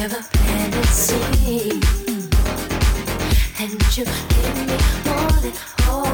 never let it see. And you give me more than all.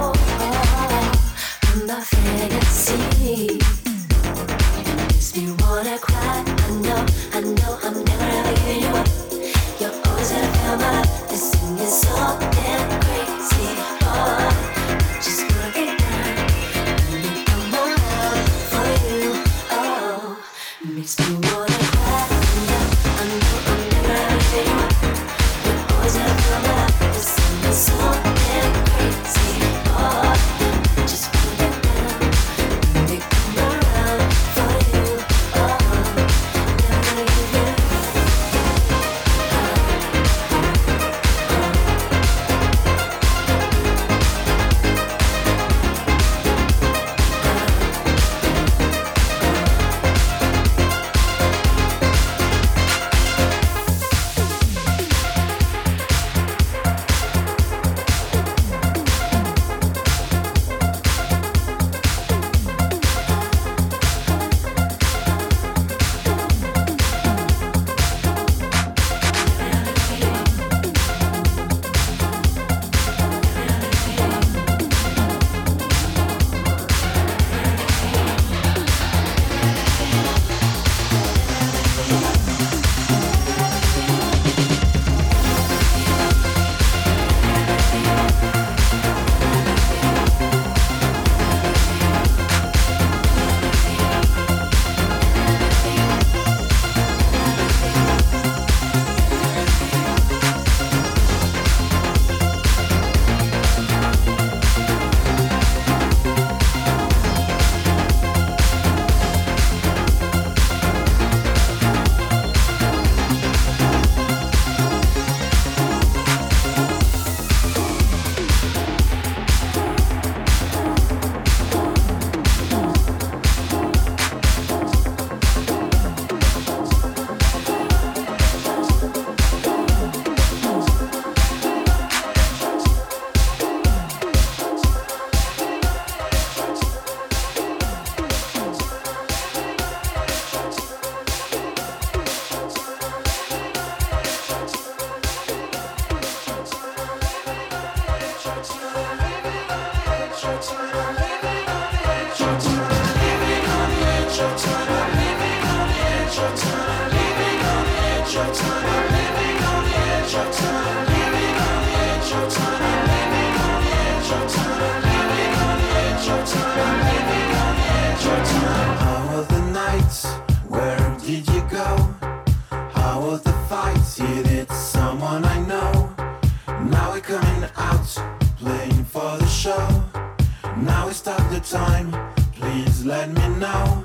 time, please let me know.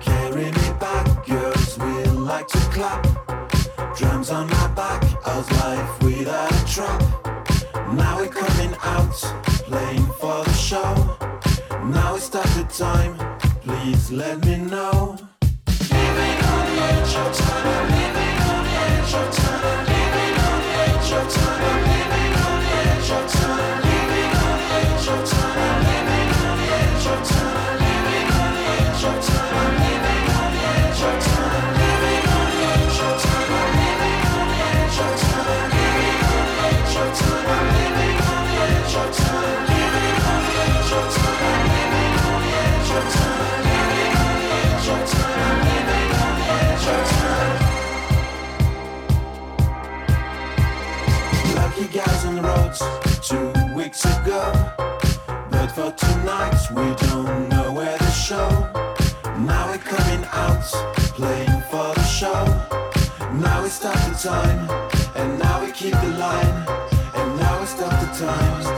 Carry me back, girls, we like to clap. Drums on my back, how's life without a trap? Now we're coming out, playing for the show. Now it's time to time, please let me know. Living on the edge of time, living on the edge of time, living on the edge of time. two weeks ago. But for tonight, we don't know where to show. Now we're coming out, playing for the show. Now we stop the time, and now we keep the line, and now we stop the time.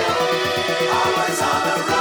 Always on the run.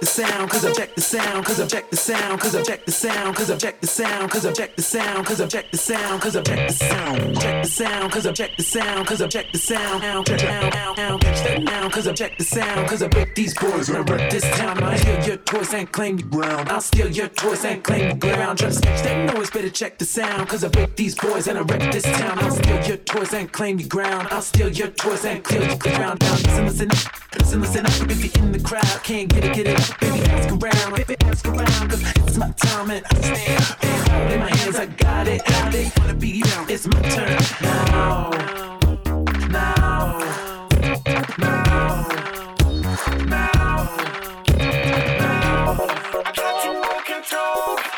The sound, cause object the sound, cause object the sound, cause object the sound, cause object the sound, cause object the sound, cause object the sound, cause object the sound, object the sound, cause object the sound, cause object the sound, now catch now, now, catch that now, cause object the sound, cause object these boys, remember this time I steal your toys and claim the ground, I'll steal your toys and claim the ground, just catch that noise, better check the sound, cause I break these boys and I wreck this town, I'll steal your toys and claim the ground, I'll steal your toys and clear the ground down, listen, listen, listen, listen, if you're in the crowd, can't get it, get it, baby, ask around, baby, ask around, cause it's my time and I stand, and hold in my hands, I got it, got it, wanna be down, it's my turn now, now, now, now. I walk and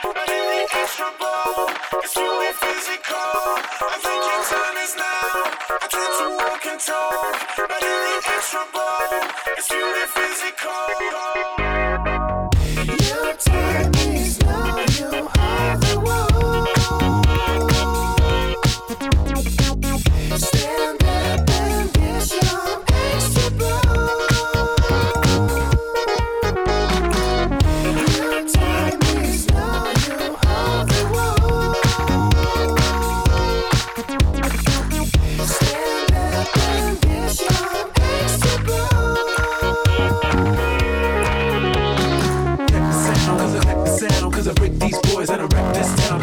but in the extra ball, it's physical. I think your time is now. I and talk, but in the extra it's really physical time.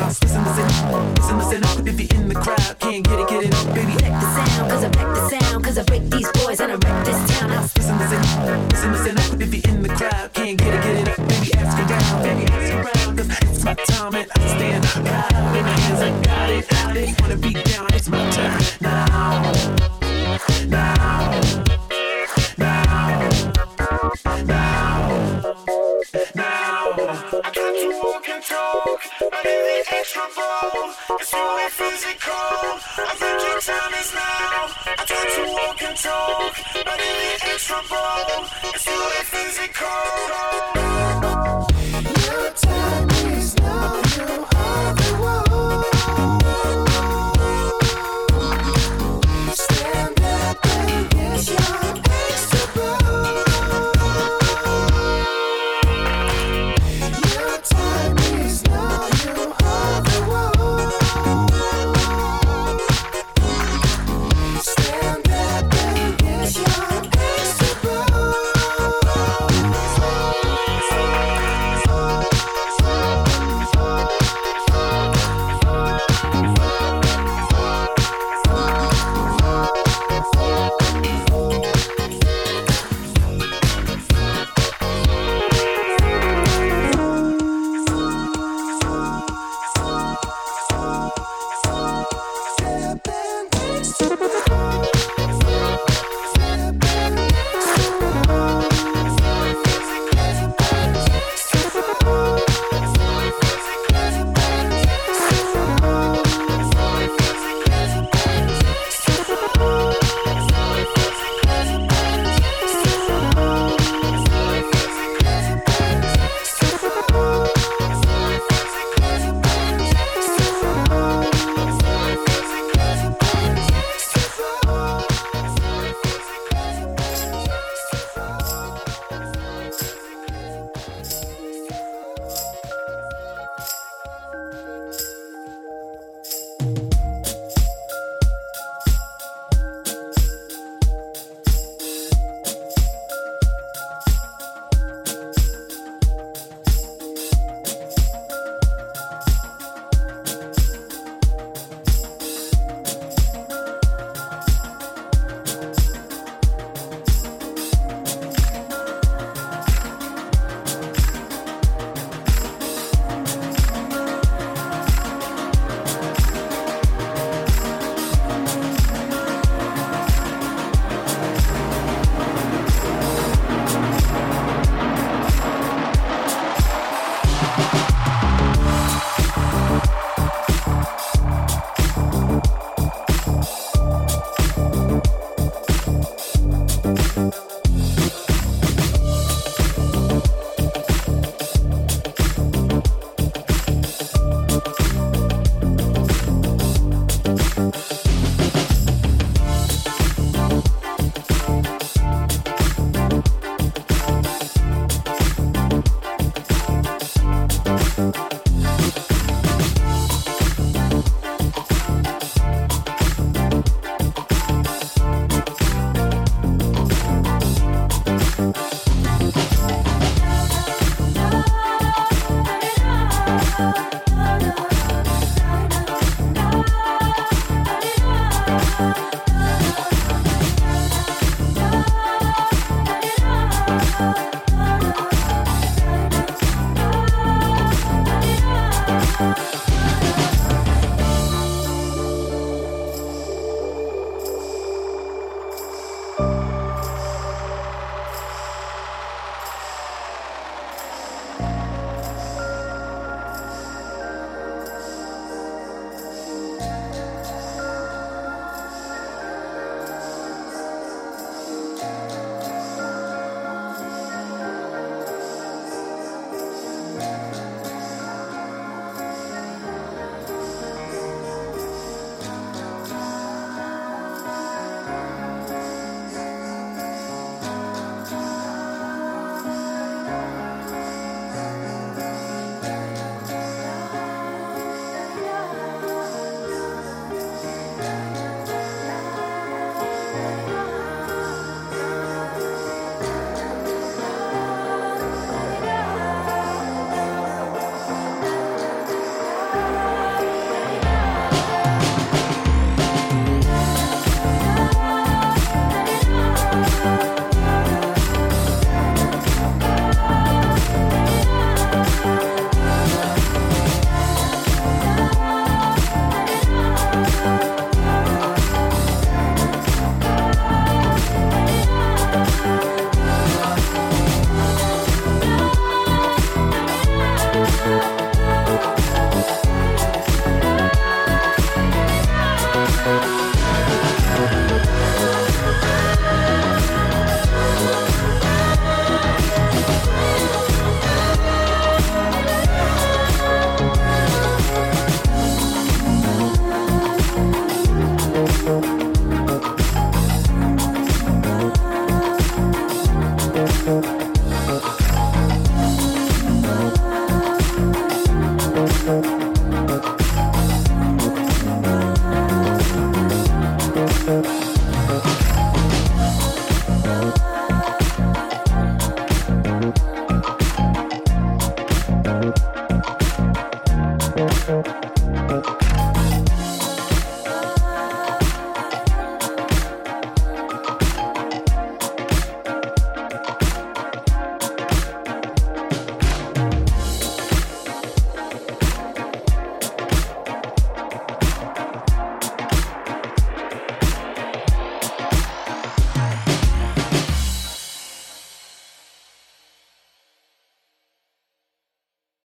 I'll listen, listen, listen, listen up if you're in the crowd, can't get it, get it up, baby. Check the sound, cause I wreck the sound, cause I break these boys and I wreck this town. I'll Listen, listen, listen, listen up if you're in the crowd, can't get it, get it up, baby. Ask around, baby, ask around, cause it's my time and I stand proud hands. I got it, got it, wanna be it's really physical.